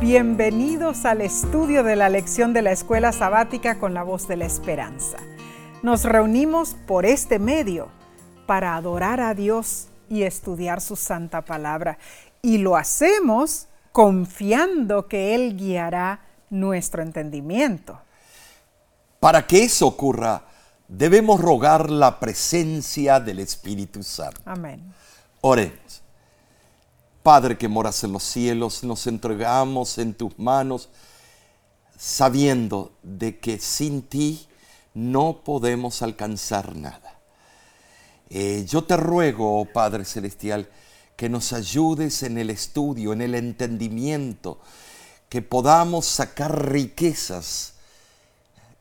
Bienvenidos al estudio de la lección de la escuela sabática con la voz de la esperanza. Nos reunimos por este medio para adorar a Dios y estudiar su santa palabra. Y lo hacemos confiando que Él guiará nuestro entendimiento. Para que eso ocurra, debemos rogar la presencia del Espíritu Santo. Amén. Oremos. Padre que moras en los cielos, nos entregamos en tus manos sabiendo de que sin ti no podemos alcanzar nada. Eh, yo te ruego, oh Padre Celestial, que nos ayudes en el estudio, en el entendimiento, que podamos sacar riquezas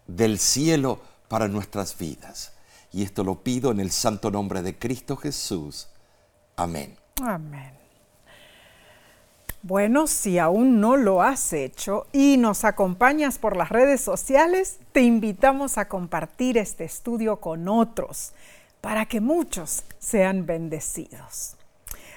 del cielo para nuestras vidas. Y esto lo pido en el santo nombre de Cristo Jesús. Amén. Amén. Bueno, si aún no lo has hecho y nos acompañas por las redes sociales, te invitamos a compartir este estudio con otros para que muchos sean bendecidos.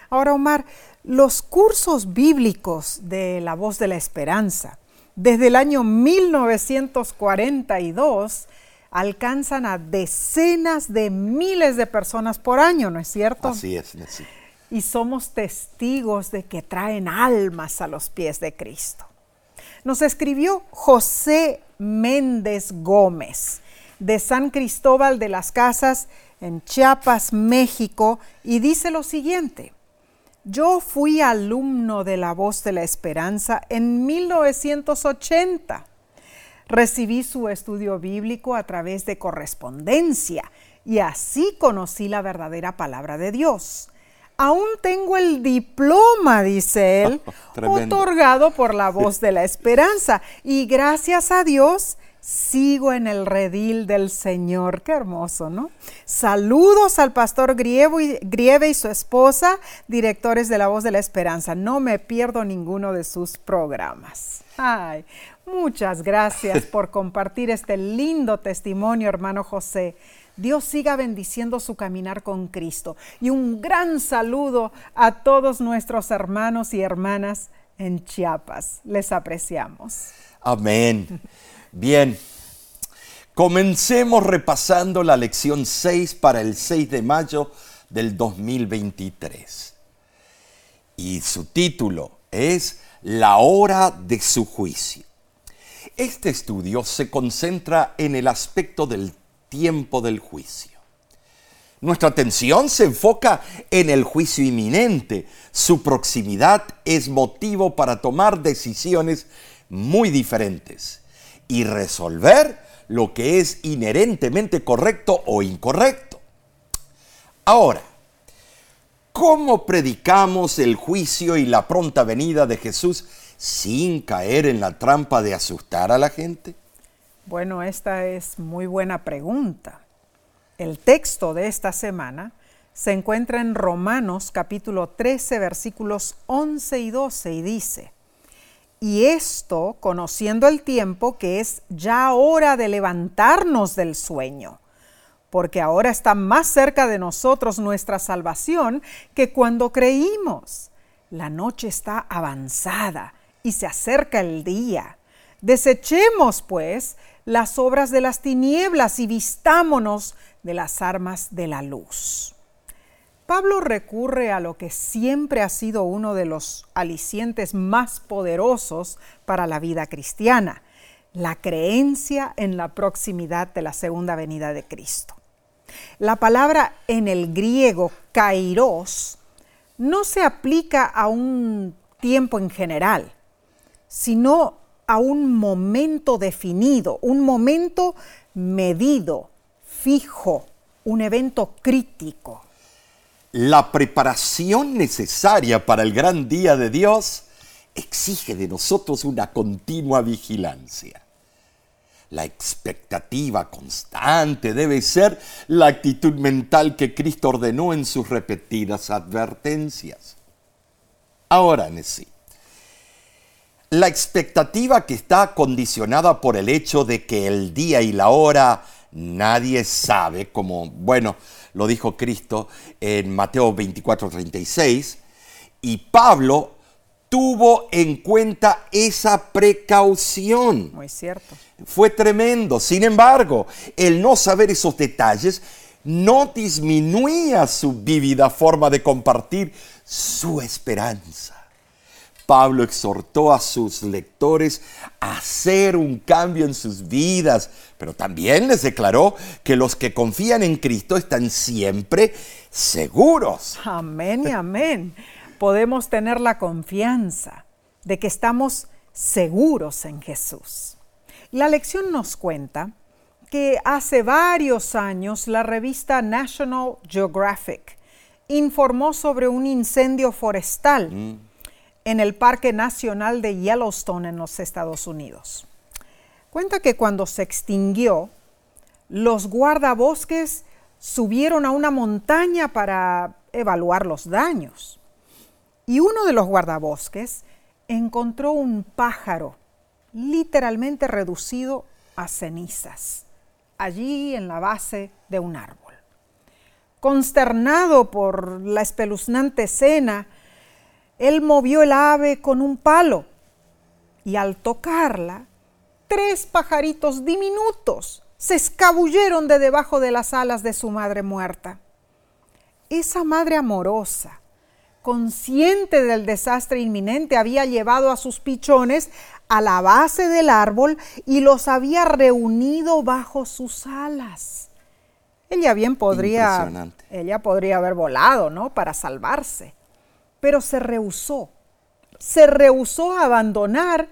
Ahora, Omar, los cursos bíblicos de La Voz de la Esperanza desde el año 1942 alcanzan a decenas de miles de personas por año, ¿no es cierto? Así es, Nessie y somos testigos de que traen almas a los pies de Cristo. Nos escribió José Méndez Gómez de San Cristóbal de las Casas en Chiapas, México, y dice lo siguiente. Yo fui alumno de la voz de la esperanza en 1980. Recibí su estudio bíblico a través de correspondencia y así conocí la verdadera palabra de Dios aún tengo el diploma, dice él, otorgado por la voz de la esperanza. Y gracias a Dios sigo en el redil del Señor. Qué hermoso, ¿no? Saludos al pastor Grieve y su esposa, directores de la voz de la esperanza. No me pierdo ninguno de sus programas. Ay, muchas gracias por compartir este lindo testimonio, hermano José. Dios siga bendiciendo su caminar con Cristo. Y un gran saludo a todos nuestros hermanos y hermanas en Chiapas. Les apreciamos. Amén. Bien. Comencemos repasando la lección 6 para el 6 de mayo del 2023. Y su título es La hora de su juicio. Este estudio se concentra en el aspecto del tiempo del juicio. Nuestra atención se enfoca en el juicio inminente. Su proximidad es motivo para tomar decisiones muy diferentes y resolver lo que es inherentemente correcto o incorrecto. Ahora, ¿cómo predicamos el juicio y la pronta venida de Jesús sin caer en la trampa de asustar a la gente? Bueno, esta es muy buena pregunta. El texto de esta semana se encuentra en Romanos capítulo 13 versículos 11 y 12 y dice, y esto conociendo el tiempo que es ya hora de levantarnos del sueño, porque ahora está más cerca de nosotros nuestra salvación que cuando creímos. La noche está avanzada y se acerca el día. Desechemos, pues, las obras de las tinieblas y vistámonos de las armas de la luz. Pablo recurre a lo que siempre ha sido uno de los alicientes más poderosos para la vida cristiana, la creencia en la proximidad de la segunda venida de Cristo. La palabra en el griego kairos no se aplica a un tiempo en general, sino a un momento definido, un momento medido, fijo, un evento crítico. La preparación necesaria para el gran día de Dios exige de nosotros una continua vigilancia. La expectativa constante debe ser la actitud mental que Cristo ordenó en sus repetidas advertencias. Ahora, Nesí, la expectativa que está condicionada por el hecho de que el día y la hora nadie sabe, como, bueno, lo dijo Cristo en Mateo 24, 36, y Pablo tuvo en cuenta esa precaución. Muy cierto. Fue tremendo. Sin embargo, el no saber esos detalles no disminuía su vívida forma de compartir su esperanza. Pablo exhortó a sus lectores a hacer un cambio en sus vidas, pero también les declaró que los que confían en Cristo están siempre seguros. Amén y amén. Podemos tener la confianza de que estamos seguros en Jesús. La lección nos cuenta que hace varios años la revista National Geographic informó sobre un incendio forestal mm. En el Parque Nacional de Yellowstone en los Estados Unidos. Cuenta que cuando se extinguió, los guardabosques subieron a una montaña para evaluar los daños. Y uno de los guardabosques encontró un pájaro literalmente reducido a cenizas allí en la base de un árbol. Consternado por la espeluznante escena, él movió el ave con un palo y al tocarla, tres pajaritos diminutos se escabulleron de debajo de las alas de su madre muerta. Esa madre amorosa, consciente del desastre inminente, había llevado a sus pichones a la base del árbol y los había reunido bajo sus alas. Ella bien podría, ella podría haber volado, ¿no? Para salvarse, pero se rehusó, se rehusó a abandonar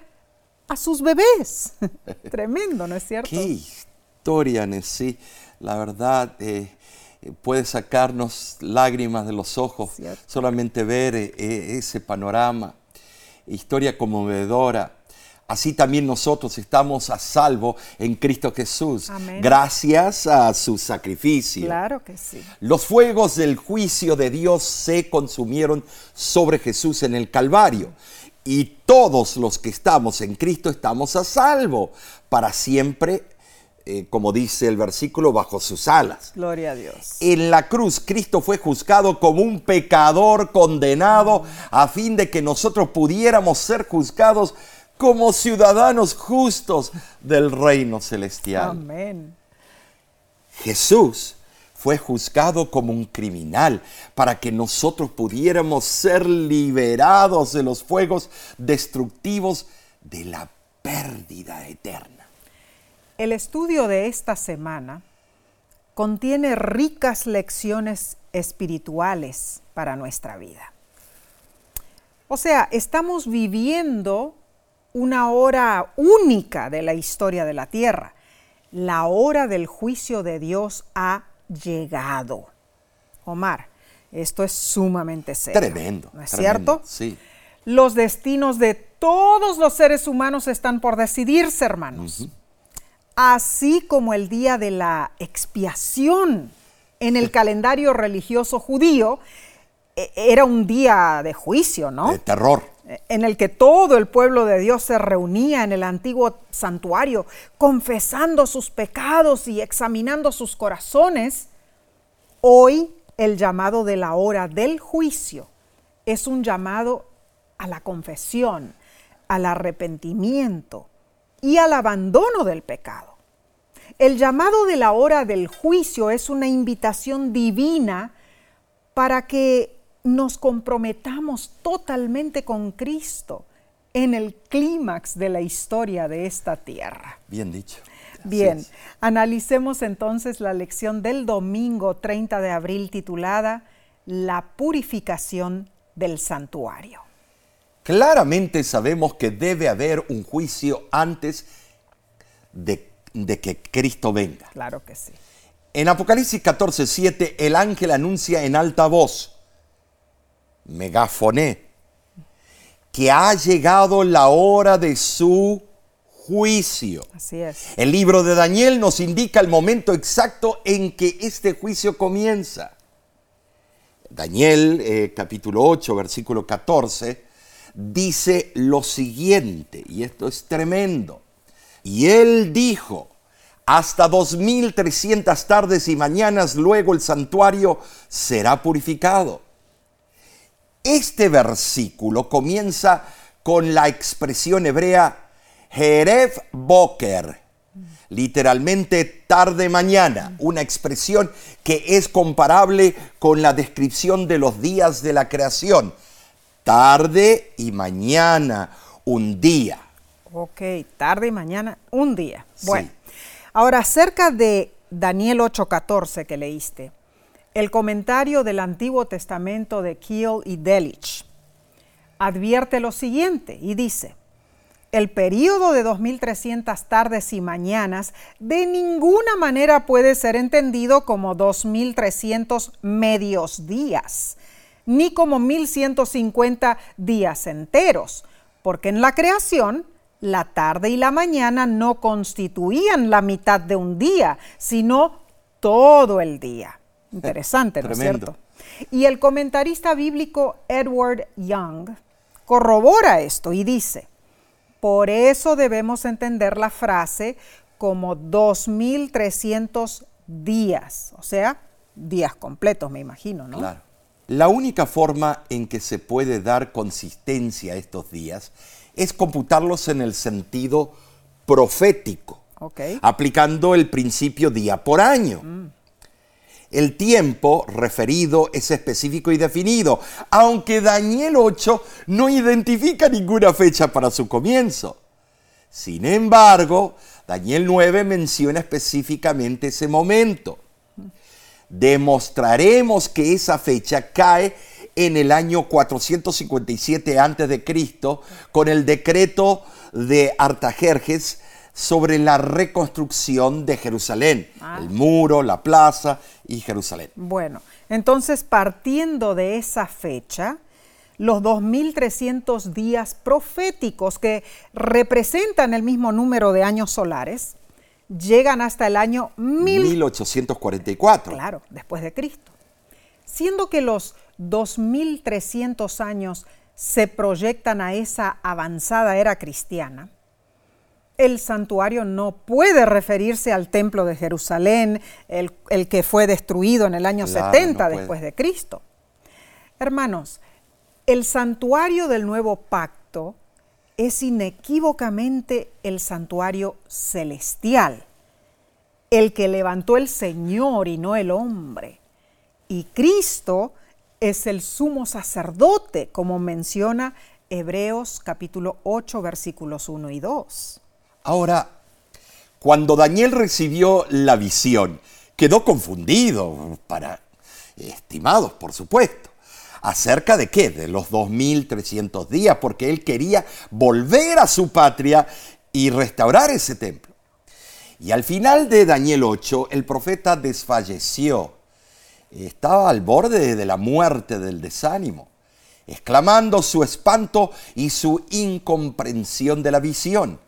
a sus bebés. Tremendo, ¿no es cierto? Qué historia, sí. La verdad, eh, puede sacarnos lágrimas de los ojos solamente ver eh, ese panorama. Historia conmovedora así también nosotros estamos a salvo en Cristo Jesús, gracias a su sacrificio. Claro que sí. Los fuegos del juicio de Dios se consumieron sobre Jesús en el Calvario. Y todos los que estamos en Cristo estamos a salvo para siempre, eh, como dice el versículo, bajo sus alas. Gloria a Dios. En la cruz Cristo fue juzgado como un pecador condenado a fin de que nosotros pudiéramos ser juzgados como ciudadanos justos del reino celestial. Amén. Jesús fue juzgado como un criminal para que nosotros pudiéramos ser liberados de los fuegos destructivos de la pérdida eterna. El estudio de esta semana contiene ricas lecciones espirituales para nuestra vida. O sea, estamos viviendo una hora única de la historia de la tierra. La hora del juicio de Dios ha llegado. Omar, esto es sumamente serio. Tremendo. ¿No es cierto? Sí. Los destinos de todos los seres humanos están por decidirse, hermanos. Así como el día de la expiación en el calendario religioso judío e, era un día de juicio, ¿no? De terror en el que todo el pueblo de Dios se reunía en el antiguo santuario, confesando sus pecados y examinando sus corazones, hoy el llamado de la hora del juicio es un llamado a la confesión, al arrepentimiento y al abandono del pecado. El llamado de la hora del juicio es una invitación divina para que nos comprometamos totalmente con Cristo en el clímax de la historia de esta tierra. Bien dicho. Bien, analicemos entonces la lección del domingo 30 de abril titulada La purificación del santuario. Claramente sabemos que debe haber un juicio antes de, de que Cristo venga. Claro que sí. En Apocalipsis 14, 7, el ángel anuncia en alta voz, megafoné, que ha llegado la hora de su juicio. Así es. El libro de Daniel nos indica el momento exacto en que este juicio comienza. Daniel eh, capítulo 8, versículo 14, dice lo siguiente, y esto es tremendo. Y él dijo, hasta 2300 tardes y mañanas luego el santuario será purificado Este versículo comienza con la expresión hebrea Jeref Boker, literalmente tarde mañana, una expresión que es comparable con la descripción de los días de la creación. Tarde y mañana, un día. Ok, tarde y mañana, un día. Bueno, ahora acerca de Daniel 8:14 que leíste, el comentario del Antiguo Testamento de Kiel y Delich advierte lo siguiente y dice, el período de 2300 tardes y mañanas de ninguna manera puede ser entendido como 2300 medios días, ni como 1150 días enteros, porque en la creación la tarde y la mañana no constituían la mitad de un día, sino todo el día. Interesante, ¿no es cierto? Y el comentarista bíblico Edward Young corrobora esto y dice, por eso debemos entender la frase como 2.300 días, o sea, días completos, me imagino, ¿no? Claro. La única forma en que se puede dar consistencia a estos días es computarlos en el sentido profético, aplicando el principio día por año. Mm. El tiempo referido es específico y definido, aunque Daniel 8 no identifica ninguna fecha para su comienzo. Sin embargo, Daniel 9 menciona específicamente ese momento. Demostraremos que esa fecha cae en el año 457 a.C. con el decreto de Artajerjes sobre la reconstrucción de Jerusalén, ah. el muro, la plaza y Jerusalén. Bueno, entonces partiendo de esa fecha, los 2.300 días proféticos que representan el mismo número de años solares, llegan hasta el año 1844. Claro, después de Cristo. Siendo que los 2.300 años se proyectan a esa avanzada era cristiana, el santuario no puede referirse al templo de Jerusalén, el, que fue destruido en el año 70 después de Cristo. Hermanos, el santuario del nuevo pacto es inequívocamente el santuario celestial, el que levantó el Señor y no el hombre. Y Cristo es el sumo sacerdote, como menciona Hebreos capítulo 8 versículos 1 y 2. Ahora, cuando Daniel recibió la visión, quedó confundido, para estimados, por supuesto. ¿Acerca de qué? De los 2300 días, porque él quería volver a su patria y restaurar ese templo. Y al final de Daniel 8, el profeta desfalleció. Estaba al borde de la muerte del desánimo, exclamando su espanto y su incomprensión de la visión.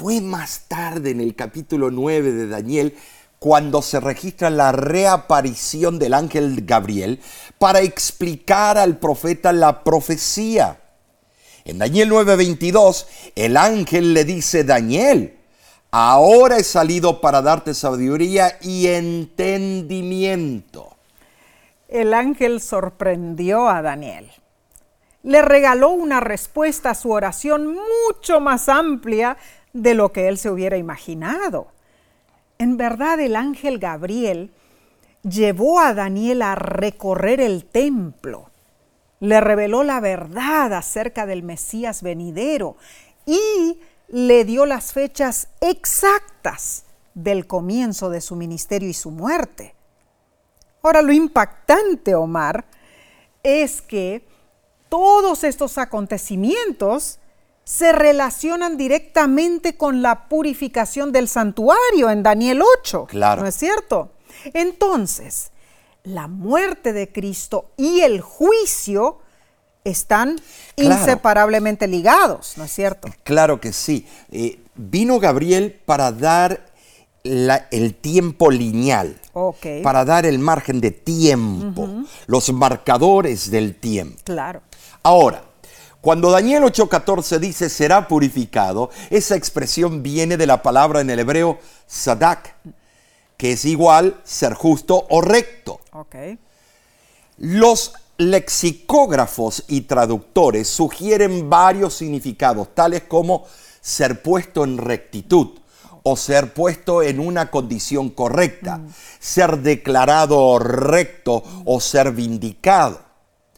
Fue más tarde en el capítulo 9 de Daniel cuando se registra la reaparición del ángel Gabriel para explicar al profeta la profecía. En Daniel 9:22, el ángel le dice, Daniel, ahora he salido para darte sabiduría y entendimiento. El ángel sorprendió a Daniel. Le regaló una respuesta a su oración mucho más amplia de lo que él se hubiera imaginado. En verdad el ángel Gabriel llevó a Daniel a recorrer el templo, le reveló la verdad acerca del Mesías venidero y le dio las fechas exactas del comienzo de su ministerio y su muerte. Ahora, lo impactante, Omar, es que todos estos acontecimientos se relacionan directamente con la purificación del santuario en Daniel 8. Claro. ¿No es cierto? Entonces, la muerte de Cristo y el juicio están inseparablemente ligados, ¿no es cierto? Claro que sí. Eh, vino Gabriel para dar el tiempo lineal, para dar el margen de tiempo, los marcadores del tiempo. Claro. Ahora, cuando Daniel 8:14 dice será purificado, esa expresión viene de la palabra en el hebreo sadak, que es igual ser justo o recto. Okay. Los lexicógrafos y traductores sugieren varios significados, tales como ser puesto en rectitud o ser puesto en una condición correcta, ser declarado recto o ser vindicado.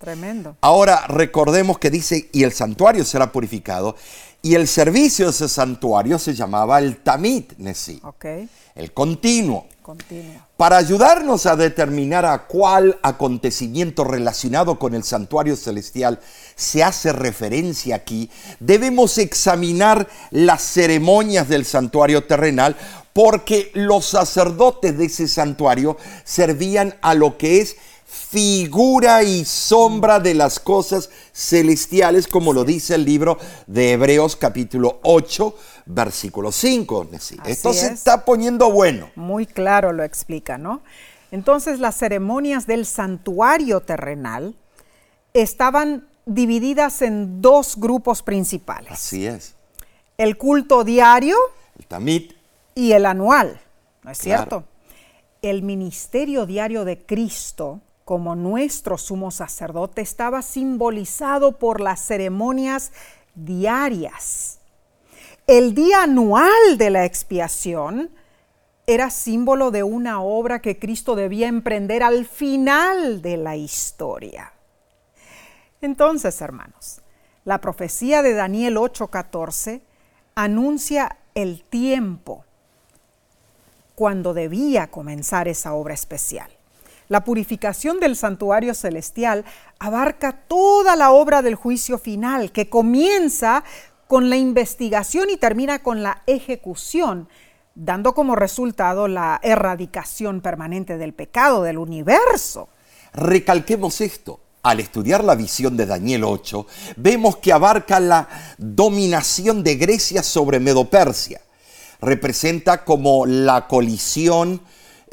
Tremendo. Ahora recordemos que dice, y el santuario será purificado, y el servicio de ese santuario se llamaba el tamit nesi, Ok, el continuo. continuo. Para ayudarnos a determinar a cuál acontecimiento relacionado con el santuario celestial se hace referencia aquí, debemos examinar las ceremonias del santuario terrenal porque los sacerdotes de ese santuario servían a lo que es figura y sombra de las cosas celestiales, como lo dice el libro de Hebreos capítulo 8, versículo 5. Así Esto se es. está poniendo bueno. Muy claro lo explica, ¿no? Entonces las ceremonias del santuario terrenal estaban divididas en dos grupos principales. Así es. El culto diario El tamit y el anual, ¿no es Claro. cierto? El ministerio diario de Cristo como nuestro sumo sacerdote estaba simbolizado por las ceremonias diarias. El día anual de la expiación era símbolo de una obra que Cristo debía emprender al final de la historia. Entonces, hermanos, la profecía de Daniel 8:14 anuncia el tiempo cuando debía comenzar esa obra especial. La purificación del santuario celestial abarca toda la obra del juicio final, que comienza con la investigación y termina con la ejecución, dando como resultado la erradicación permanente del pecado del universo. Recalquemos esto. Al estudiar la visión de Daniel 8, vemos que abarca la dominación de Grecia sobre Medopersia. Representa como la colisión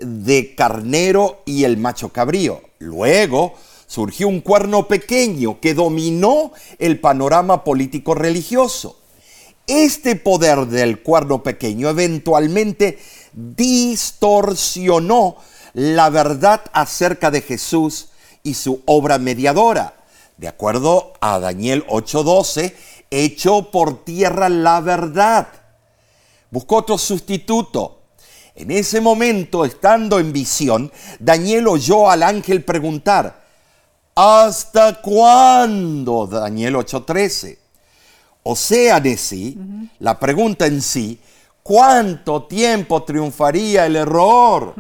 de carnero y el macho cabrío. Luego surgió un cuerno pequeño que dominó el panorama político religioso. Este poder del cuerno pequeño eventualmente distorsionó la verdad acerca de Jesús y su obra mediadora. De acuerdo a Daniel 8:12, echó por tierra la verdad. Buscó otro sustituto. En ese momento, estando en visión, Daniel oyó al ángel preguntar, ¿hasta cuándo? Daniel 8:13. O sea, de sí, la pregunta en sí, ¿cuánto tiempo triunfaría el error?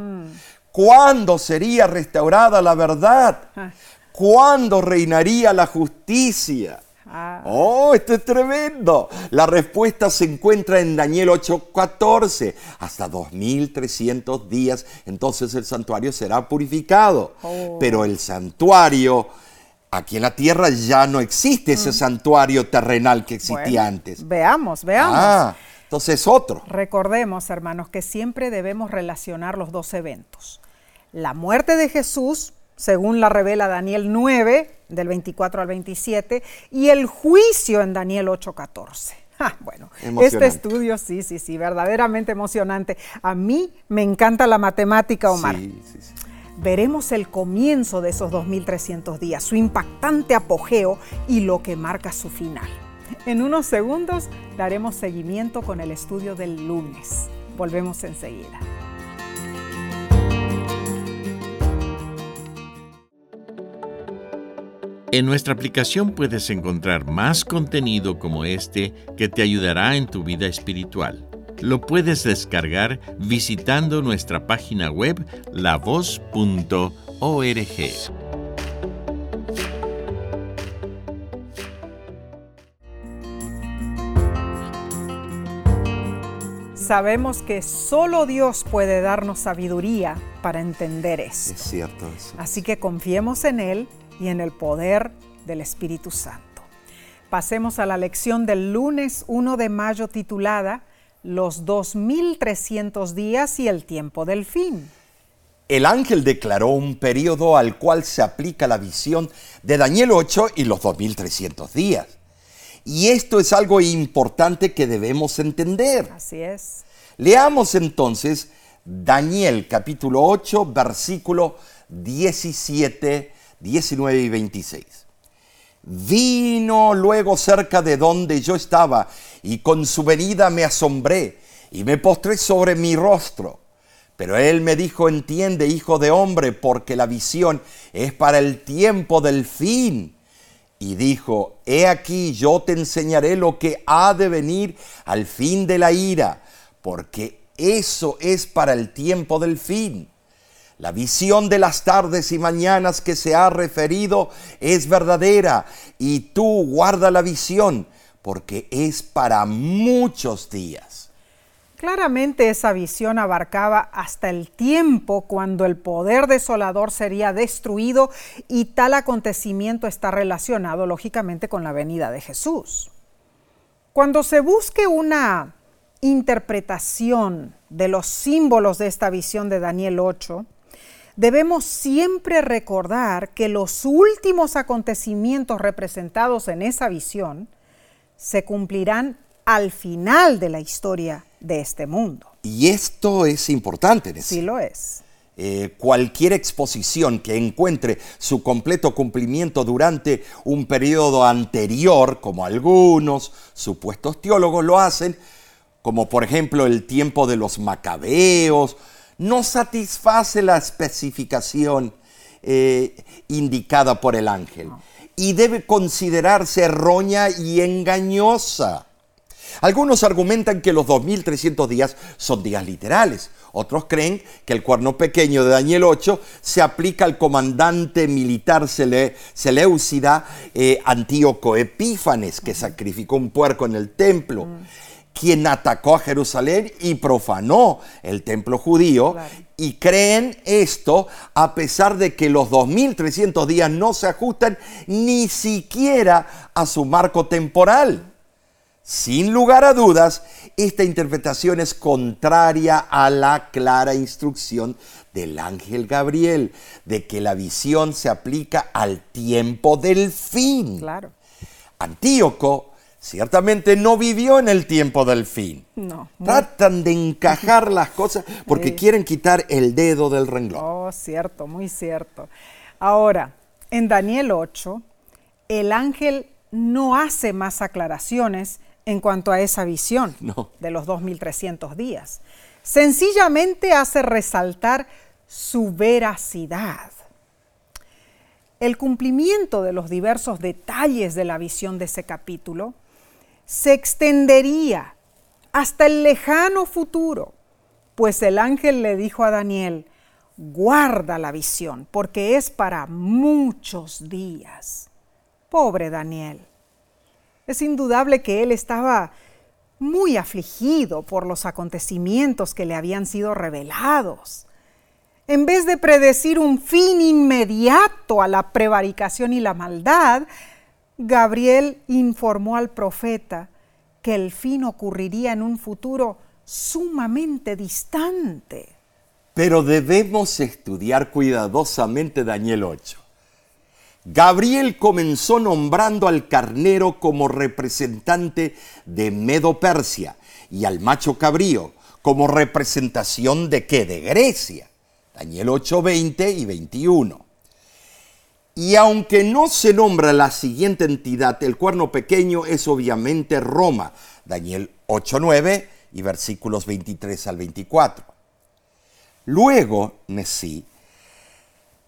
¿Cuándo sería restaurada la verdad? Ah. ¿Cuándo reinaría la justicia? Ah. Oh, esto es tremendo. La respuesta se encuentra en Daniel 8:14. Hasta 2300 días, entonces el santuario será purificado. Oh. Pero el santuario, aquí en la tierra ya no existe ese santuario terrenal que existía Mm. Bueno, antes. Veamos, veamos. Ah, entonces otro. Recordemos, hermanos, que siempre debemos relacionar los dos eventos. La muerte de Jesús, según la revela Daniel 9, del 24 al 27, y el juicio en Daniel 8:14. Ah, bueno, este estudio sí, sí, sí, verdaderamente emocionante. A mí me encanta la matemática, Omar. Sí, sí, sí. Veremos el comienzo de esos 2300 días, su impactante apogeo y lo que marca su final. En unos segundos daremos seguimiento con el estudio del lunes. Volvemos enseguida. En nuestra aplicación puedes encontrar más contenido como este que te ayudará en tu vida espiritual. Lo puedes descargar visitando nuestra página web lavoz.org. Sabemos que solo Dios puede darnos sabiduría para entender esto. Es cierto eso. Así que confiemos en Él y en el poder del Espíritu Santo. Pasemos a la lección del lunes 1 de mayo titulada Los 2300 días y el tiempo del fin. El ángel declaró un periodo al cual se aplica la visión de Daniel 8 y los 2300 días. Y esto es algo importante que debemos entender. Así es. Leamos entonces Daniel capítulo 8, versículo 17 19 y 26. Vino luego cerca de donde yo estaba y con su venida me asombré y me postré sobre mi rostro. Pero él me dijo, entiende, hijo de hombre, porque la visión es para el tiempo del fin. Y dijo, he aquí yo te enseñaré lo que ha de venir al fin de la ira, porque eso es para el tiempo del fin. La visión de las tardes y mañanas que se ha referido es verdadera y tú guarda la visión porque es para muchos días. Claramente esa visión abarcaba hasta el tiempo cuando el poder desolador sería destruido y tal acontecimiento está relacionado lógicamente con la venida de Jesús. Cuando se busque una interpretación de los símbolos de esta visión de Daniel 8, debemos siempre recordar que los últimos acontecimientos representados en esa visión se cumplirán al final de la historia de este mundo. Y esto es importante. Decir. Sí lo es. Eh, cualquier exposición que encuentre su completo cumplimiento durante un periodo anterior, como algunos supuestos teólogos lo hacen, como por ejemplo el tiempo de los macabeos, no satisface la especificación eh, indicada por el ángel y debe considerarse errónea y engañosa. Algunos argumentan que los 2300 días son días literales. Otros creen que el cuerno pequeño de Daniel 8 se aplica al comandante militar Seleucida eh, Antíoco Epífanes, que sacrificó un puerco en el templo quien atacó a Jerusalén y profanó el templo judío. Y creen esto a pesar de que los 2300 días no se ajustan ni siquiera a su marco temporal. Sin lugar a dudas, esta interpretación es contraria a la clara instrucción del ángel Gabriel de que la visión se aplica al tiempo del fin. Claro. Antíoco ciertamente no vivió en el tiempo del fin. No. Tratan de encajar las cosas porque quieren quitar el dedo del renglón. Oh, cierto, muy cierto. Ahora, en Daniel 8, el ángel no hace más aclaraciones en cuanto a esa visión de los 2300 días. Sencillamente hace resaltar su veracidad. El cumplimiento de los diversos detalles de la visión de ese capítulo se extendería hasta el lejano futuro, pues el ángel le dijo a Daniel, guarda la visión, porque es para muchos días. Pobre Daniel. Es indudable que él estaba muy afligido por los acontecimientos que le habían sido revelados. En vez de predecir un fin inmediato a la prevaricación y la maldad, Gabriel informó al profeta que el fin ocurriría en un futuro sumamente distante. Pero debemos estudiar cuidadosamente Daniel 8. Gabriel comenzó nombrando al carnero como representante de Medo Persia y al macho cabrío como representación de qué? De Grecia. Daniel 8, 20 y 21. Y aunque no se nombra la siguiente entidad, el cuerno pequeño es obviamente Roma, Daniel 8.9 y versículos 23 al 24. Luego, Mesí,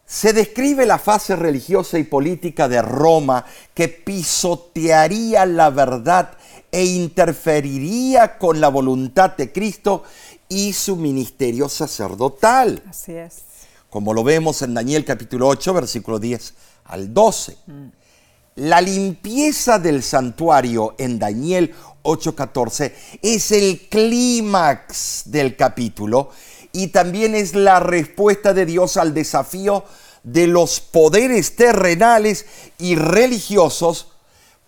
se describe la fase religiosa y política de Roma que pisotearía la verdad e interferiría con la voluntad de Cristo y su ministerio sacerdotal. Así es como lo vemos en Daniel capítulo 8, versículo 10 al 12. La limpieza del santuario en Daniel 8:14 es el clímax del capítulo y también es la respuesta de Dios al desafío de los poderes terrenales y religiosos,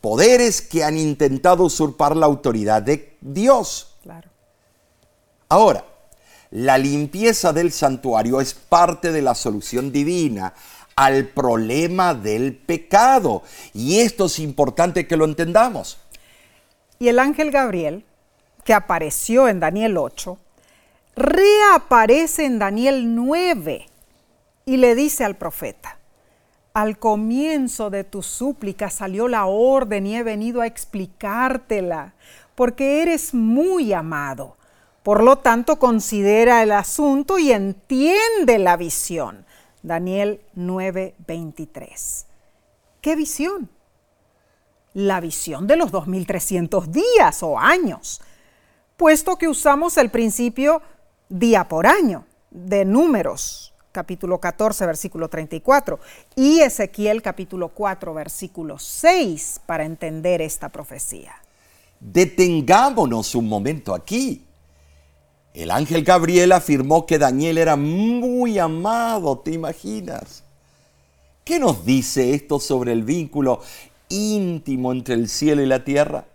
poderes que han intentado usurpar la autoridad de Dios. Claro. Ahora, la limpieza del santuario es parte de la solución divina al problema del pecado. Y esto es importante que lo entendamos. Y el ángel Gabriel, que apareció en Daniel 8, reaparece en Daniel 9 y le dice al profeta, Al comienzo de tu súplica salió la orden y he venido a explicártela, porque eres muy amado. Por lo tanto, considera el asunto y entiende la visión. Daniel 9:23. ¿Qué visión? La visión de los 2300 días o años, puesto que usamos el principio día por año de números, capítulo 14, versículo 34, y Ezequiel capítulo 4, versículo 6, para entender esta profecía. Detengámonos un momento aquí. El ángel Gabriel afirmó que Daniel era muy amado, ¿te imaginas? ¿Qué nos dice esto sobre el vínculo íntimo entre el cielo y la tierra?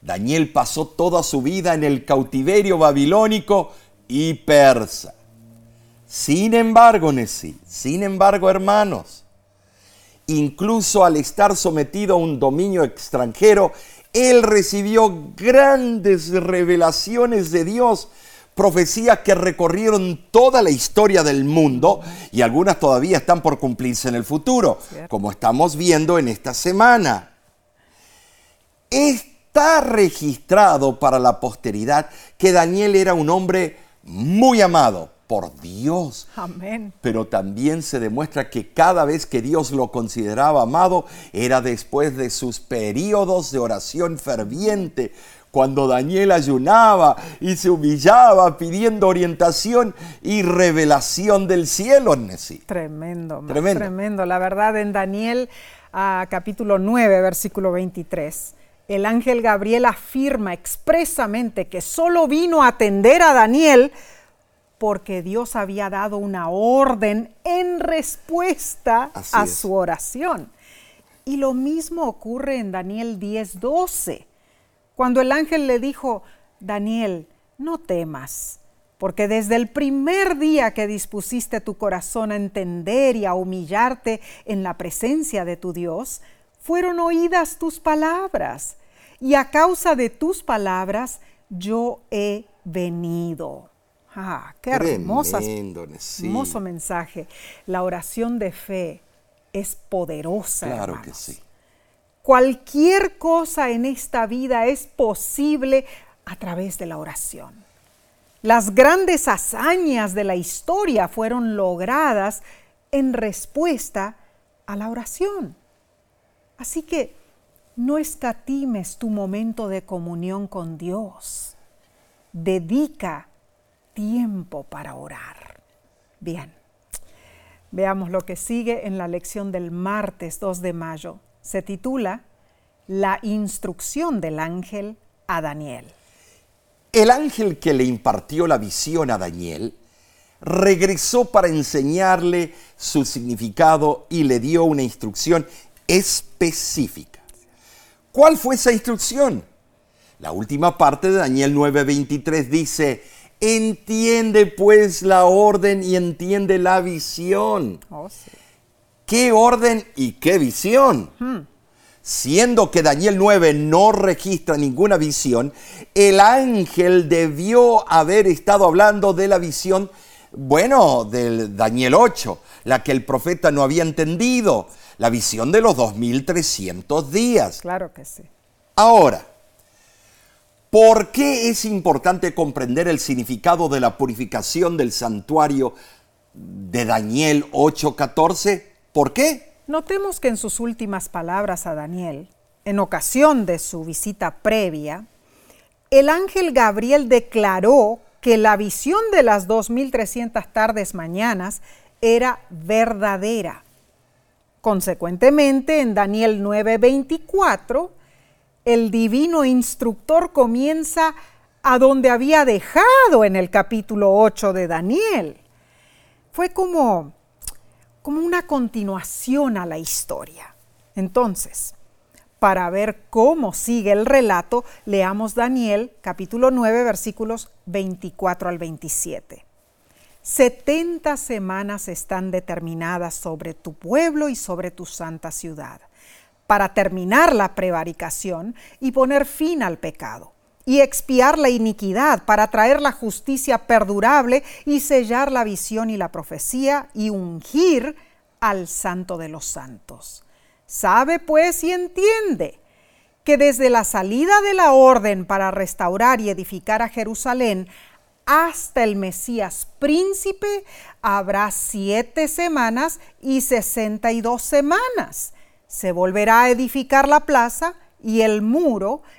Daniel pasó toda su vida en el cautiverio babilónico y persa. Sin embargo, Nesí, sin embargo, hermanos, incluso al estar sometido a un dominio extranjero, él recibió grandes revelaciones de Dios profecías que recorrieron toda la historia del mundo y algunas todavía están por cumplirse en el futuro, como estamos viendo en esta semana. Está registrado para la posteridad que Daniel era un hombre muy amado por Dios. Amén. Pero también se demuestra que cada vez que Dios lo consideraba amado era después de sus periodos de oración ferviente, cuando Daniel ayunaba y se humillaba pidiendo orientación y revelación del cielo. Tremendo, tremendo, tremendo. La verdad, en Daniel capítulo 9, versículo 23, el ángel Gabriel afirma expresamente que solo vino a atender a Daniel porque Dios había dado una orden en respuesta a su oración. Y lo mismo ocurre en Daniel 10, 12 cuando el ángel le dijo, Daniel, no temas, porque desde el primer día que dispusiste tu corazón a entender y a humillarte en la presencia de tu Dios, fueron oídas tus palabras, y a causa de tus palabras yo he venido. Ah, qué hermosa, hermoso mensaje. La oración de fe es poderosa. Claro que sí. Cualquier cosa en esta vida es posible a través de la oración. Las grandes hazañas de la historia fueron logradas en respuesta a la oración. Así que no escatimes tu momento de comunión con Dios. Dedica tiempo para orar. Bien, veamos lo que sigue en la lección del martes 2 de mayo se titula La instrucción del ángel a Daniel. El ángel que le impartió la visión a Daniel regresó para enseñarle su significado y le dio una instrucción específica. ¿Cuál fue esa instrucción? La última parte de Daniel 9:23 dice, entiende pues la orden y entiende la visión. Oh, ¿Qué orden y qué visión? Hmm. Siendo que Daniel 9 no registra ninguna visión, el ángel debió haber estado hablando de la visión, bueno, del Daniel 8, la que el profeta no había entendido, la visión de los 2300 días. Claro que sí. Ahora, ¿por qué es importante comprender el significado de la purificación del santuario de Daniel 8:14? ¿Por qué? Notemos que en sus últimas palabras a Daniel, en ocasión de su visita previa, el ángel Gabriel declaró que la visión de las 2300 tardes mañanas era verdadera. Consecuentemente, en Daniel 9:24, el divino instructor comienza a donde había dejado en el capítulo 8 de Daniel. Fue como como una continuación a la historia. Entonces, para ver cómo sigue el relato, leamos Daniel capítulo 9 versículos 24 al 27. Setenta semanas están determinadas sobre tu pueblo y sobre tu santa ciudad, para terminar la prevaricación y poner fin al pecado, y expiar la iniquidad, para traer la justicia perdurable y sellar la visión y la profecía y ungir al Santo de los Santos. Sabe pues y entiende que desde la salida de la orden para restaurar y edificar a Jerusalén hasta el Mesías príncipe habrá siete semanas y sesenta y dos semanas. Se volverá a edificar la plaza y el muro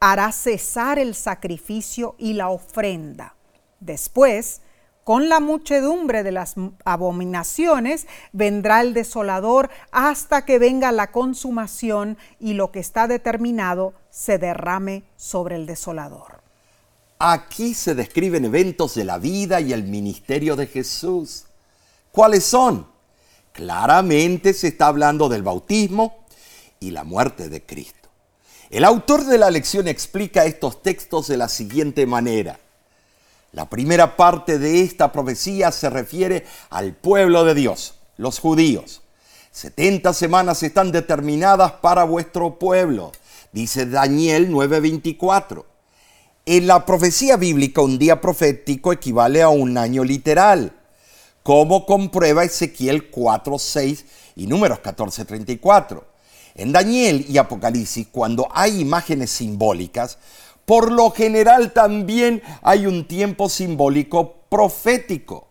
hará cesar el sacrificio y la ofrenda. Después, con la muchedumbre de las abominaciones, vendrá el desolador hasta que venga la consumación y lo que está determinado se derrame sobre el desolador. Aquí se describen eventos de la vida y el ministerio de Jesús. ¿Cuáles son? Claramente se está hablando del bautismo y la muerte de Cristo. El autor de la lección explica estos textos de la siguiente manera. La primera parte de esta profecía se refiere al pueblo de Dios, los judíos. 70 semanas están determinadas para vuestro pueblo, dice Daniel 9:24. En la profecía bíblica un día profético equivale a un año literal, como comprueba Ezequiel 4:6 y números 14:34. En Daniel y Apocalipsis, cuando hay imágenes simbólicas, por lo general también hay un tiempo simbólico profético.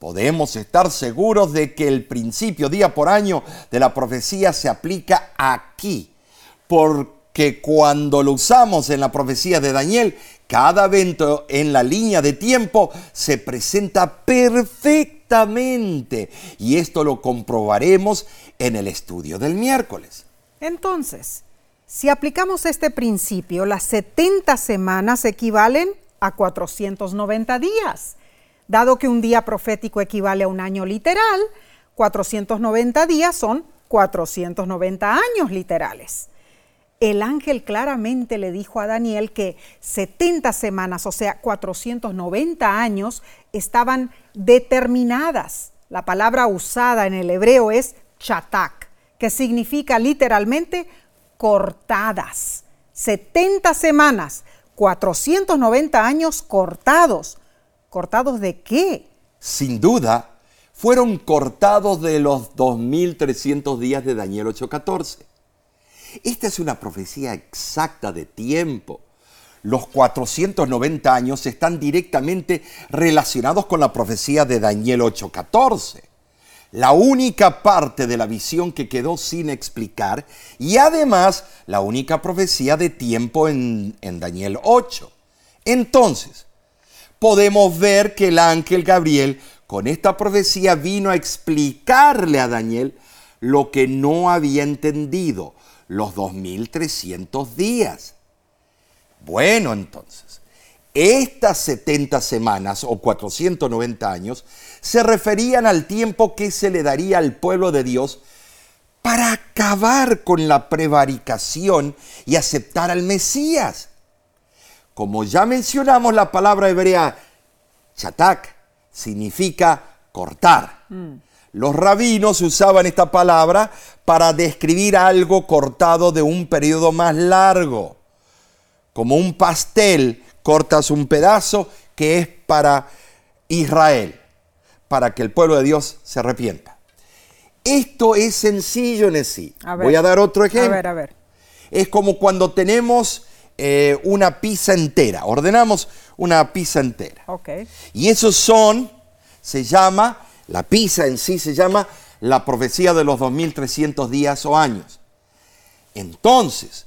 Podemos estar seguros de que el principio día por año de la profecía se aplica aquí, porque cuando lo usamos en la profecía de Daniel, cada evento en la línea de tiempo se presenta perfectamente y esto lo comprobaremos en el estudio del miércoles. Entonces, si aplicamos este principio, las 70 semanas equivalen a 490 días. Dado que un día profético equivale a un año literal, 490 días son 490 años literales. El ángel claramente le dijo a Daniel que 70 semanas, o sea, 490 años, estaban determinadas. La palabra usada en el hebreo es chatak, que significa literalmente cortadas. 70 semanas, 490 años cortados. ¿Cortados de qué? Sin duda, fueron cortados de los 2300 días de Daniel 8:14. Esta es una profecía exacta de tiempo. Los 490 años están directamente relacionados con la profecía de Daniel 8:14 la única parte de la visión que quedó sin explicar y además la única profecía de tiempo en, Daniel 8. Entonces, podemos ver que el ángel Gabriel con esta profecía vino a explicarle a Daniel lo que no había entendido, los 2300 días. Bueno, entonces, estas 70 semanas o 490 años se referían al tiempo que se le daría al pueblo de Dios para acabar con la prevaricación y aceptar al Mesías. Como ya mencionamos, la palabra hebrea chatak significa cortar. Mm. Los rabinos usaban esta palabra para describir algo cortado de un periodo más largo, como un pastel cortas un pedazo que es para Israel, para que el pueblo de Dios se arrepienta. Esto es sencillo en sí. Voy a dar otro ejemplo. A ver, a ver. Es como cuando tenemos eh, una pizza entera. Ordenamos una pizza entera. Okay. Y esos son, se llama, la pizza en sí se llama la profecía de los 2300 días o años. Entonces,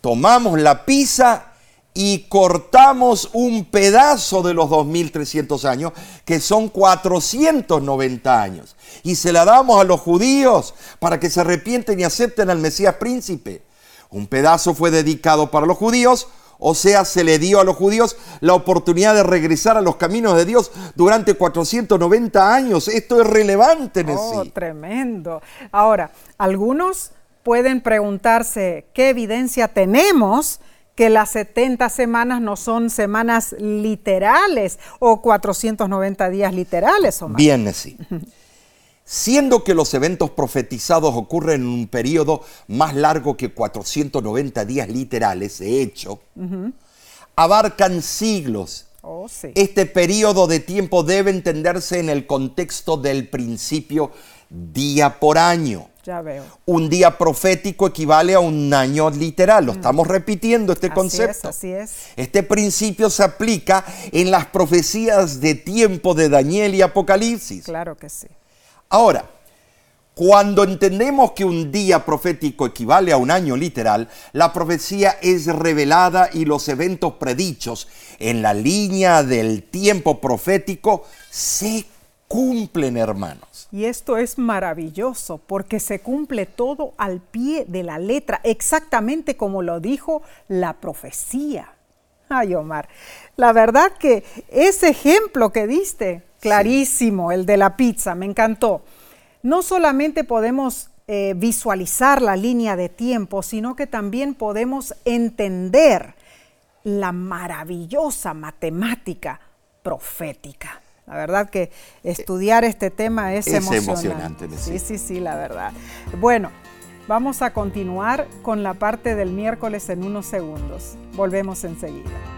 tomamos la pizza y cortamos un pedazo de los 2300 años, que son 490 años, y se la damos a los judíos para que se arrepienten y acepten al Mesías príncipe. Un pedazo fue dedicado para los judíos, O sea, se le dio a los judíos la oportunidad de regresar a los caminos de Dios durante 490 años. Esto es relevante en oh, tremendo. Ahora, algunos pueden preguntarse qué evidencia tenemos que las 70 semanas no son semanas literales o 490 días literales. Omar. Bien, sí. Siendo que los eventos profetizados ocurren en un periodo más largo que 490 días literales, de hecho, abarcan siglos. Oh, este periodo de tiempo debe entenderse en el contexto del principio día por año. Ya veo. Un día profético equivale a un año literal. Lo estamos repitiendo este concepto. así es. Este principio se aplica en las profecías de tiempo de Daniel y Apocalipsis. Claro que sí. Ahora, cuando entendemos que un día profético equivale a un año literal, la profecía es revelada y los eventos predichos en la línea del tiempo profético se cumplen, hermanos. Y esto es maravilloso porque se cumple todo al pie de la letra, exactamente como lo dijo la profecía. Ay, Omar, la verdad que ese ejemplo que diste clarísimo, el de la pizza, me encantó. No solamente podemos eh, visualizar la línea de tiempo, sino que también podemos entender la maravillosa matemática profética. La verdad que estudiar este tema es, es emocionante. Sí, sí, sí, la verdad. Bueno, vamos a continuar con la parte del miércoles en unos segundos. Volvemos enseguida.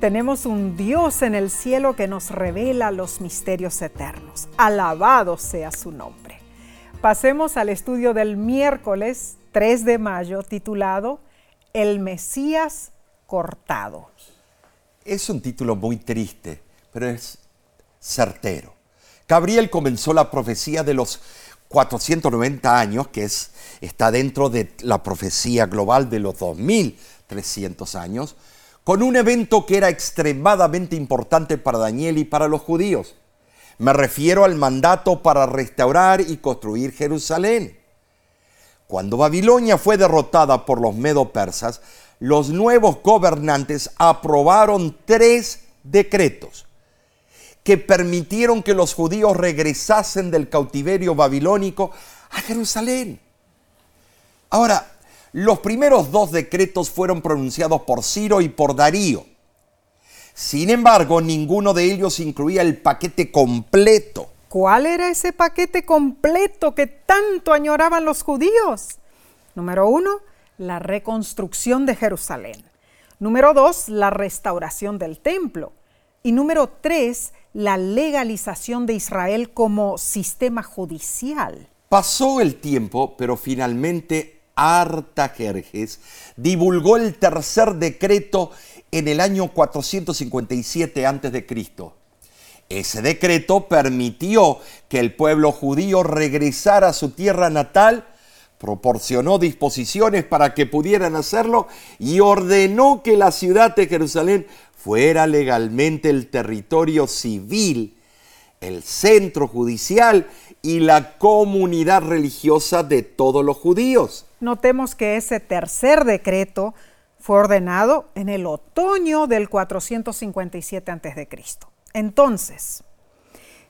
Tenemos un Dios en el cielo que nos revela los misterios eternos. Alabado sea su nombre. Pasemos al estudio del miércoles 3 de mayo titulado El Mesías cortado. Es un título muy triste, pero es certero. Gabriel comenzó la profecía de los 490 años, que es, está dentro de la profecía global de los 2300 años, con un evento que era extremadamente importante para Daniel y para los judíos. Me refiero al mandato para restaurar y construir Jerusalén. Cuando Babilonia fue derrotada por los medo-persas, los nuevos gobernantes aprobaron tres decretos que permitieron que los judíos regresasen del cautiverio babilónico a Jerusalén. Ahora, los primeros dos decretos fueron pronunciados por Ciro y por Darío. Sin embargo, ninguno de ellos incluía el paquete completo. ¿Cuál era ese paquete completo que tanto añoraban los judíos? Número uno, la reconstrucción de Jerusalén. Número dos, la restauración del templo. Y número tres, la legalización de Israel como sistema judicial. Pasó el tiempo, pero finalmente Artajerjes divulgó el tercer decreto en el año 457 a.C. Ese decreto permitió que el pueblo judío regresara a su tierra natal, proporcionó disposiciones para que pudieran hacerlo y ordenó que la ciudad de Jerusalén fuera legalmente el territorio civil, el centro judicial y la comunidad religiosa de todos los judíos. Notemos que ese tercer decreto fue ordenado en el otoño del 457 a.C. Entonces,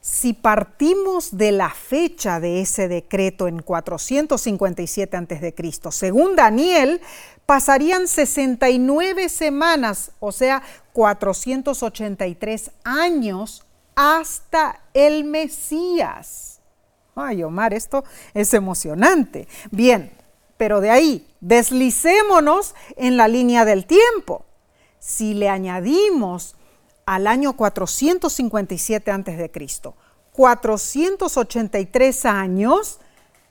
si partimos de la fecha de ese decreto en 457 a.C., según Daniel, pasarían 69 semanas, o sea, 483 años hasta el Mesías. Ay, Omar, esto es emocionante. Bien, pero de ahí, deslicémonos en la línea del tiempo. Si le añadimos al año 457 a.C., 483 años,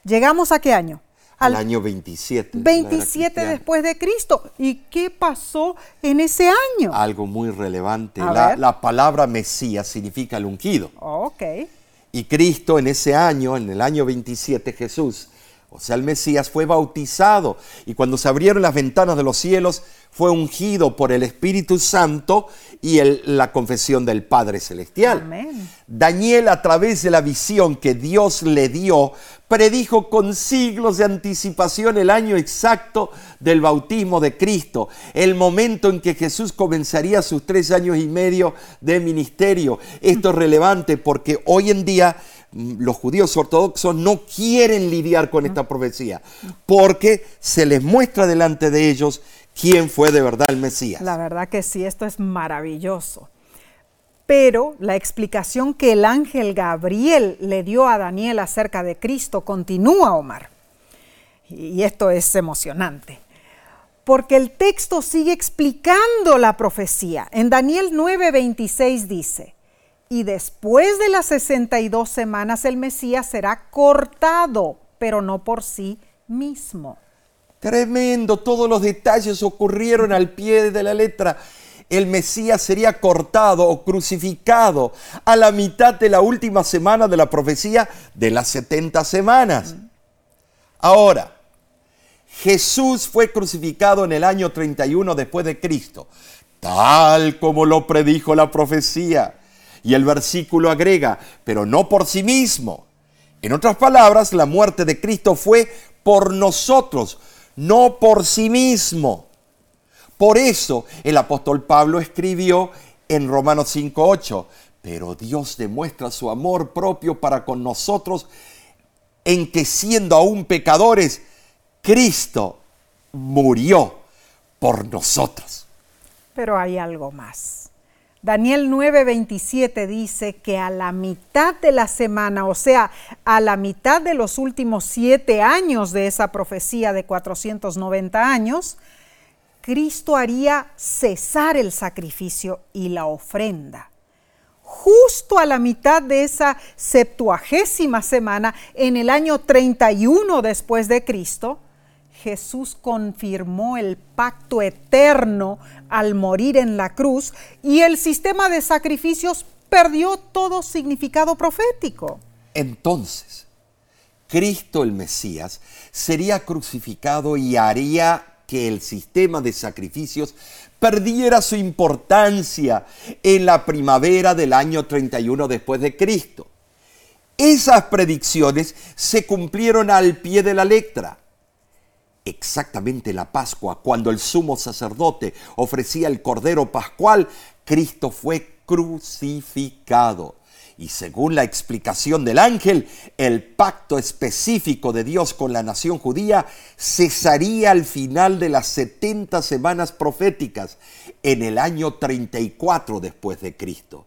¿llegamos a qué año? al año 27. 27 después de Cristo. ¿Y qué pasó en ese año? Algo muy relevante. La, la, palabra Mesías significa el ungido. ok. Y Cristo en ese año, en el año 27, Jesús, o sea, el Mesías fue bautizado. Y cuando se abrieron las ventanas de los cielos, fue ungido por el Espíritu Santo y la confesión del Padre Celestial. Amén. Daniel, a través de la visión que Dios le dio, predijo con siglos de anticipación el año exacto del bautismo de Cristo, el momento en que Jesús comenzaría sus tres años y medio de ministerio. Esto es relevante porque hoy en día los judíos ortodoxos no quieren lidiar con esta profecía porque se les muestra delante de ellos quién fue de verdad el Mesías. La verdad que sí, esto es maravilloso. Pero la explicación que el ángel Gabriel le dio a Daniel acerca de Cristo continúa, Omar. Y esto es emocionante. Porque el texto sigue explicando la profecía. En Daniel 9:26 dice, y después de las 62 semanas el Mesías será cortado, pero no por sí mismo. Tremendo, todos los detalles ocurrieron al pie de la letra. El Mesías sería cortado o crucificado a la mitad de la última semana de la profecía de las 70 semanas. Ahora, Jesús fue crucificado en el año 31 después de Cristo, tal como lo predijo la profecía. Y el versículo agrega, pero no por sí mismo. En otras palabras, la muerte de Cristo fue por nosotros, no por sí mismo. Por eso el apóstol Pablo escribió en Romanos 5.8, pero Dios demuestra su amor propio para con nosotros en que siendo aún pecadores, Cristo murió por nosotros. Pero hay algo más. Daniel 9:27 dice que a la mitad de la semana, o sea, a la mitad de los últimos siete años de esa profecía de 490 años, Cristo haría cesar el sacrificio y la ofrenda. Justo a la mitad de esa septuagésima semana, en el año 31 después de Cristo, Jesús confirmó el pacto eterno al morir en la cruz y el sistema de sacrificios perdió todo significado profético. Entonces, Cristo el Mesías sería crucificado y haría que el sistema de sacrificios perdiera su importancia en la primavera del año 31 después de Cristo. Esas predicciones se cumplieron al pie de la letra exactamente la Pascua, cuando el sumo sacerdote ofrecía el cordero pascual, Cristo fue crucificado. Y según la explicación del ángel, el pacto específico de Dios con la nación judía cesaría al final de las 70 semanas proféticas, en el año 34 después de Cristo.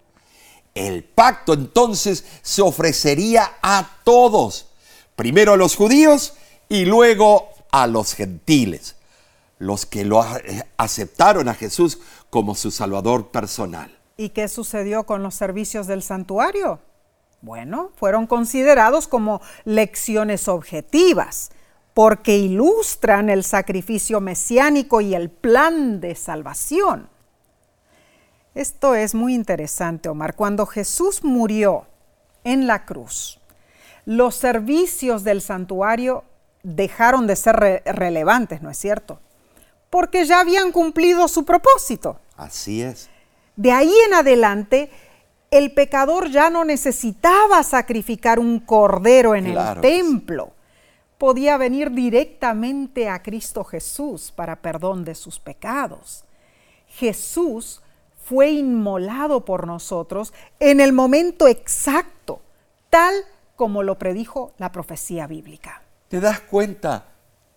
El pacto entonces se ofrecería a todos, primero a los judíos y luego a los gentiles, los que lo aceptaron a Jesús como su Salvador personal. ¿Y qué sucedió con los servicios del santuario? Bueno, fueron considerados como lecciones objetivas, porque ilustran el sacrificio mesiánico y el plan de salvación. Esto es muy interesante, Omar. Cuando Jesús murió en la cruz, los servicios del santuario dejaron de ser relevantes, ¿no es cierto? Porque ya habían cumplido su propósito. Así es. De ahí en adelante, el pecador ya no necesitaba sacrificar un cordero en el templo. Podía venir directamente a Cristo Jesús para perdón de sus pecados. Jesús fue inmolado por nosotros en el momento exacto, tal como lo predijo la profecía bíblica. ¿Te das cuenta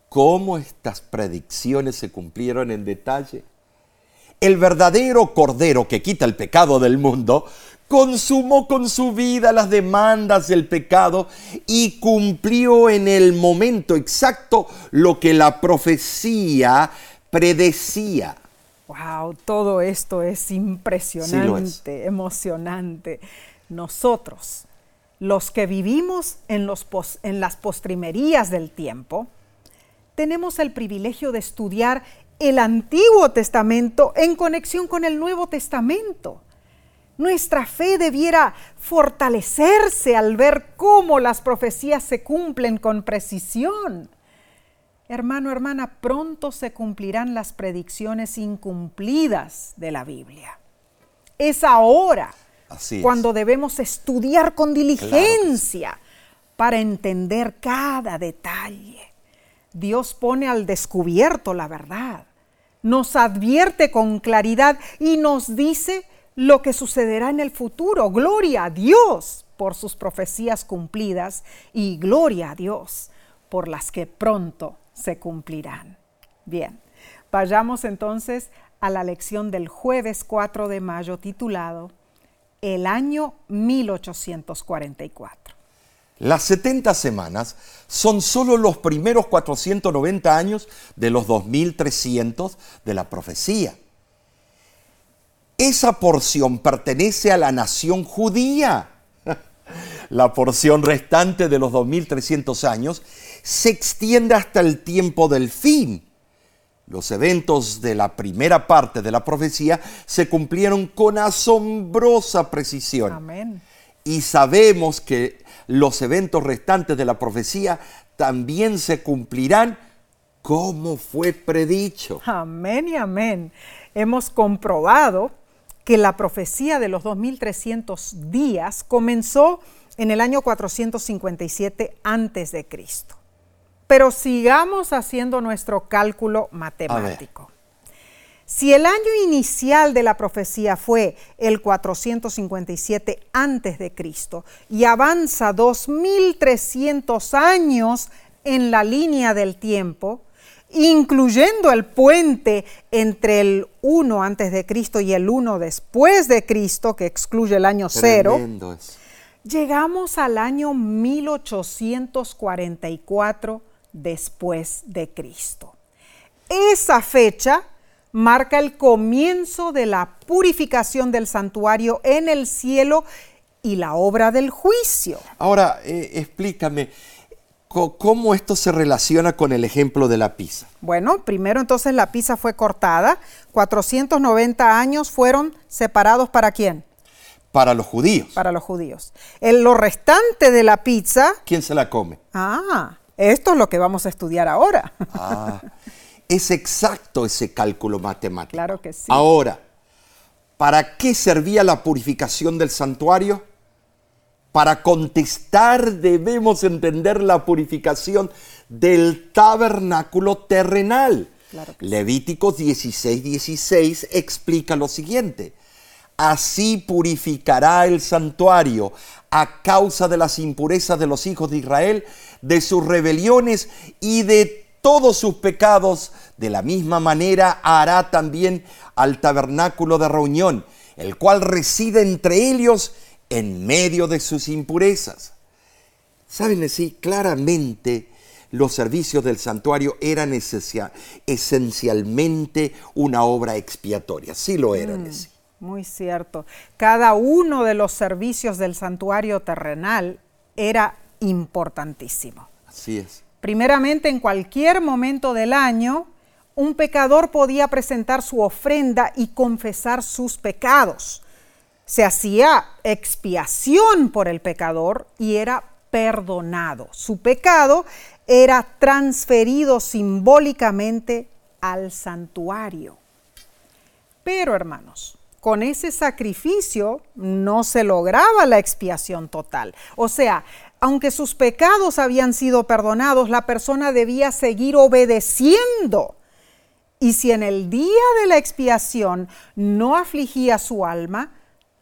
cómo estas predicciones se cumplieron en detalle? El verdadero Cordero que quita el pecado del mundo consumó con su vida las demandas del pecado y cumplió en el momento exacto lo que la profecía predecía. Wow, todo esto es impresionante, emocionante. Nosotros los que vivimos en, las postrimerías del tiempo, tenemos el privilegio de estudiar el Antiguo Testamento en conexión con el Nuevo Testamento. Nuestra fe debiera fortalecerse al ver cómo las profecías se cumplen con precisión. Hermano, hermana, pronto se cumplirán las predicciones incumplidas de la Biblia. Es ahora cuando debemos estudiar con diligencia para entender cada detalle. Dios pone al descubierto la verdad, nos advierte con claridad y nos dice lo que sucederá en el futuro. Gloria a Dios por sus profecías cumplidas y gloria a Dios por las que pronto se cumplirán. Bien, vayamos entonces a la lección del jueves 4 de mayo titulado El año 1844. Las 70 semanas son solo los primeros 490 años de los 2300 de la profecía. Esa porción pertenece a la nación judía. La porción restante de los 2300 años se extiende hasta el tiempo del fin. Los eventos de la primera parte de la profecía se cumplieron con asombrosa precisión. Amén. Y sabemos que los eventos restantes de la profecía también se cumplirán como fue predicho. Amén y amén. Hemos comprobado que la profecía de los 2300 días comenzó en el año 457 antes de Cristo. Pero sigamos haciendo nuestro cálculo matemático. Si el año inicial de la profecía fue el 457 antes de Cristo y avanza 2300 años en la línea del tiempo, incluyendo el puente entre el 1 antes de Cristo y el 1 después de Cristo, que excluye el año cero, llegamos al año 1844 después de Cristo. Esa fecha marca el comienzo de la purificación del santuario en el cielo y la obra del juicio. Ahora, eh, explícame, ¿cómo esto se relaciona con el ejemplo de la pizza? Bueno, primero entonces la pizza fue cortada, 490 años fueron separados para quién? Para los judíos. Para los judíos. El, lo restante de la pizza... ¿Quién se la come? Ah, esto es lo que vamos a estudiar ahora. Ah, es exacto ese cálculo matemático. Claro que sí. Ahora, ¿para qué servía la purificación del santuario? Para contestar debemos entender la purificación del tabernáculo terrenal. Claro Levíticos 16, 16 explica lo siguiente. Así purificará el santuario a causa de las impurezas de los hijos de Israel, de sus rebeliones y de todos sus pecados. De la misma manera hará también al tabernáculo de reunión, el cual reside entre ellos en medio de sus impurezas. Saben así, claramente los servicios del santuario eran esencialmente una obra expiatoria, sí lo eran. Mm. Muy cierto. Cada uno de los servicios del santuario terrenal era importantísimo. Así es. Primeramente, en cualquier momento del año, un pecador podía presentar su ofrenda y confesar sus pecados. Se hacía expiación por el pecador y era perdonado. Su pecado era transferido simbólicamente al santuario. Pero, hermanos, con ese sacrificio no se lograba la expiación total. O sea, aunque sus pecados habían sido perdonados, la persona debía seguir obedeciendo. Y si en el día de la expiación no afligía su alma,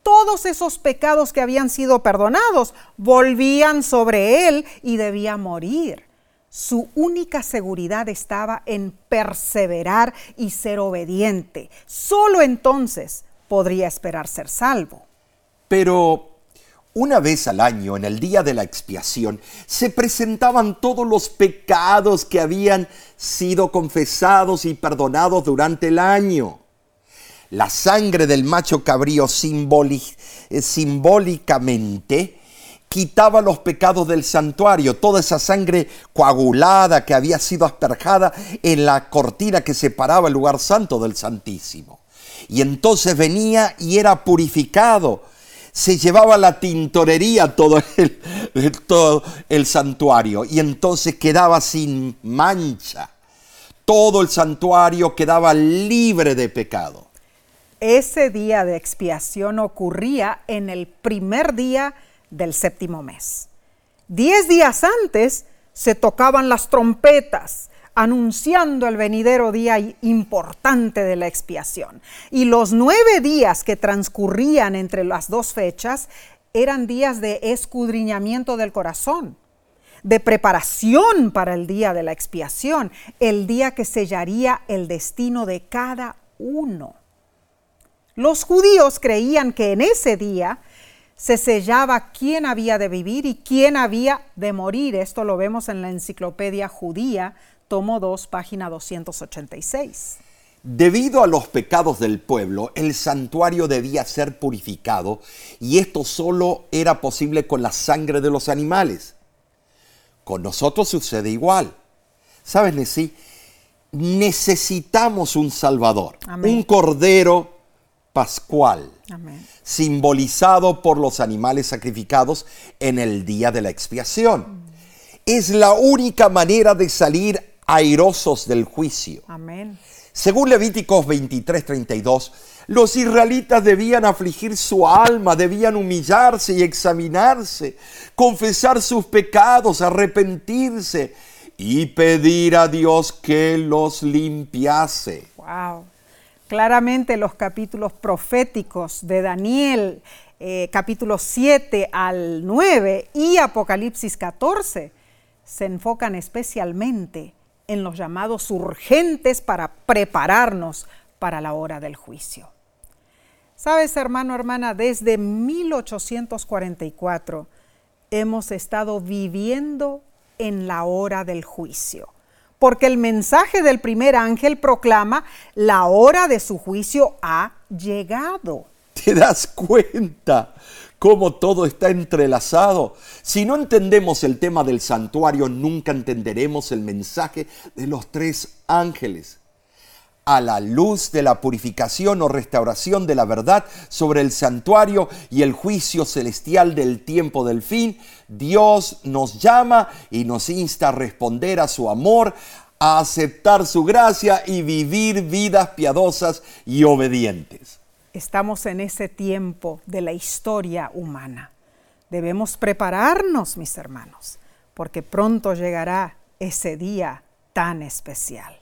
todos esos pecados que habían sido perdonados volvían sobre él y debía morir. Su única seguridad estaba en perseverar y ser obediente. Solo entonces podría esperar ser salvo. Pero una vez al año, en el día de la expiación, se presentaban todos los pecados que habían sido confesados y perdonados durante el año. La sangre del macho cabrío eh, simbólicamente quitaba los pecados del santuario, toda esa sangre coagulada que había sido asperjada en la cortina que separaba el lugar santo del Santísimo. Y entonces venía y era purificado. Se llevaba la tintorería todo el, todo el santuario y entonces quedaba sin mancha. Todo el santuario quedaba libre de pecado. Ese día de expiación ocurría en el primer día del séptimo mes. Diez días antes se tocaban las trompetas anunciando el venidero día importante de la expiación. Y los nueve días que transcurrían entre las dos fechas eran días de escudriñamiento del corazón, de preparación para el día de la expiación, el día que sellaría el destino de cada uno. Los judíos creían que en ese día se sellaba quién había de vivir y quién había de morir. Esto lo vemos en la enciclopedia judía, tomo 2, página 286. Debido a los pecados del pueblo, el santuario debía ser purificado y esto solo era posible con la sangre de los animales. Con nosotros sucede igual. ¿Sabes, Nessie? Necesitamos un Salvador, un Cordero Pascual simbolizado por los animales sacrificados en el día de la expiación. Es la única manera de salir airosos del juicio. Según Levíticos 23:32, los israelitas debían afligir su alma, debían humillarse y examinarse, confesar sus pecados, arrepentirse y pedir a Dios que los limpiase. Wow. Claramente los capítulos proféticos de Daniel, eh, capítulos 7 al 9 y Apocalipsis 14 se enfocan especialmente en los llamados urgentes para prepararnos para la hora del juicio. Sabes, hermano, hermana, desde 1844 hemos estado viviendo en la hora del juicio porque el mensaje del primer ángel proclama, la hora de su juicio ha llegado. ¿Te das cuenta cómo todo está entrelazado? Si no entendemos el tema del santuario, nunca entenderemos el mensaje de los tres ángeles a la luz de la purificación o restauración de la verdad sobre el santuario y el juicio celestial del tiempo del fin, Dios nos llama y nos insta a responder a su amor, a aceptar su gracia y vivir vidas piadosas y obedientes. Estamos en ese tiempo de la historia humana. Debemos prepararnos, mis hermanos, porque pronto llegará ese día tan especial.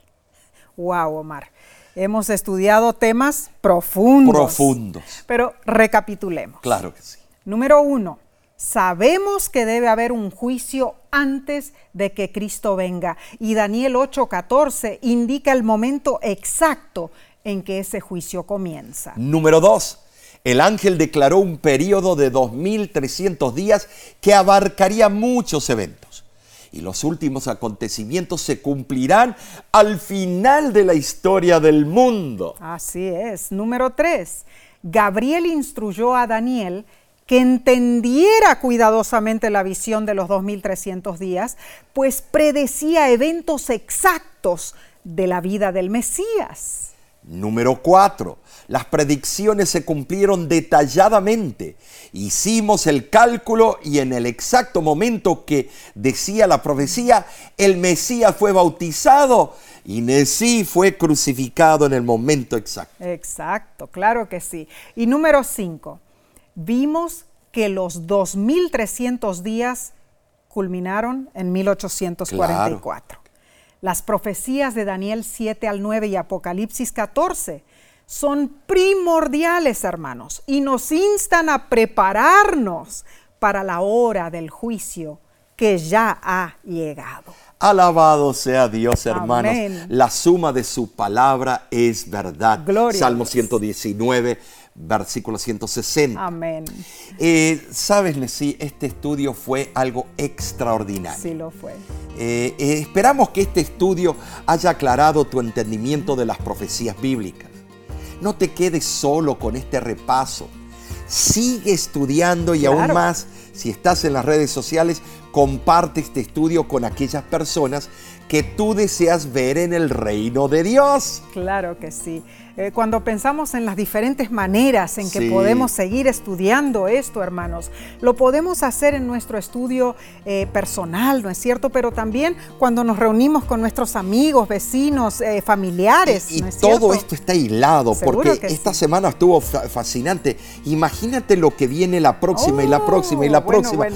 Wow, Omar. Hemos estudiado temas profundos. Profundos. Pero recapitulemos. Claro que sí. Número uno, sabemos que debe haber un juicio antes de que Cristo venga. Y Daniel 8:14 indica el momento exacto en que ese juicio comienza. Número dos, el ángel declaró un periodo de 2.300 días que abarcaría muchos eventos y los últimos acontecimientos se cumplirán al final de la historia del mundo. Así es. Número tres, Gabriel instruyó a Daniel que entendiera cuidadosamente la visión de los 2300 días, pues predecía eventos exactos de la vida del Mesías. Número cuatro, las predicciones se cumplieron detalladamente. Hicimos el cálculo y en el exacto momento que decía la profecía, el Mesías fue bautizado y Nesí fue crucificado en el momento exacto. Exacto, claro que sí. Y número 5, vimos que los 2300 días culminaron en 1844. Las profecías de Daniel 7 al 9 y Apocalipsis 14 son primordiales, hermanos, y nos instan a prepararnos para la hora del juicio que ya ha llegado. Alabado sea Dios, hermanos. La suma de su palabra es verdad. Gloria Salmo 119, versículo 160. Amén. Eh, Sabes, Nessie, este estudio fue algo extraordinario. Sí lo fue. Eh, eh, esperamos que este estudio haya aclarado tu entendimiento de las profecías bíblicas. No te quedes solo con este repaso. Sigue estudiando y aún más si estás en las redes sociales, comparte este estudio con aquellas personas que tú deseas ver en el reino de Dios. Claro que sí. Eh, cuando pensamos en las diferentes maneras en que podemos seguir estudiando esto, hermanos, lo podemos hacer en nuestro estudio eh, personal, ¿no es cierto? Pero también cuando nos reunimos con nuestros amigos, vecinos, eh, familiares. Y, todo esto está hilado, porque esta semana estuvo fascinante. Imagínate lo que viene la próxima y la próxima y la oh, próxima.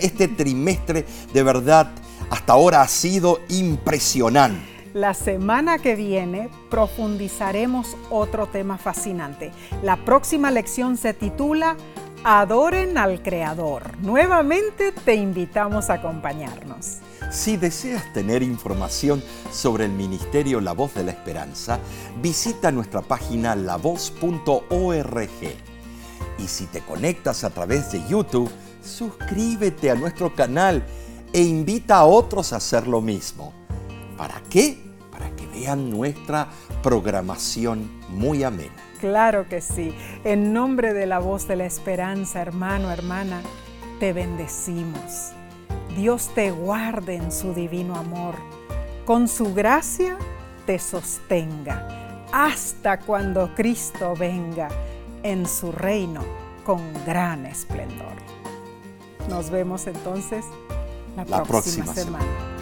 este trimestre de verdad hasta ahora ha sido impresionante. La semana que viene profundizaremos otro tema fascinante. La próxima lección se titula Adoren al Creador. Nuevamente te invitamos a acompañarnos. Si deseas tener información sobre el Ministerio La Voz de la Esperanza, visita nuestra página lavoz.org. Y si te conectas a través de YouTube, suscríbete a nuestro canal e invita a otros a hacer lo mismo. ¿Para qué? Para que vean nuestra programación muy amena. Claro que sí. En nombre de la voz de la esperanza, hermano, hermana, te bendecimos. Dios te guarde en su divino amor. Con su gracia te sostenga hasta cuando Cristo venga en su reino con gran esplendor. Nos vemos entonces la, próxima, semana.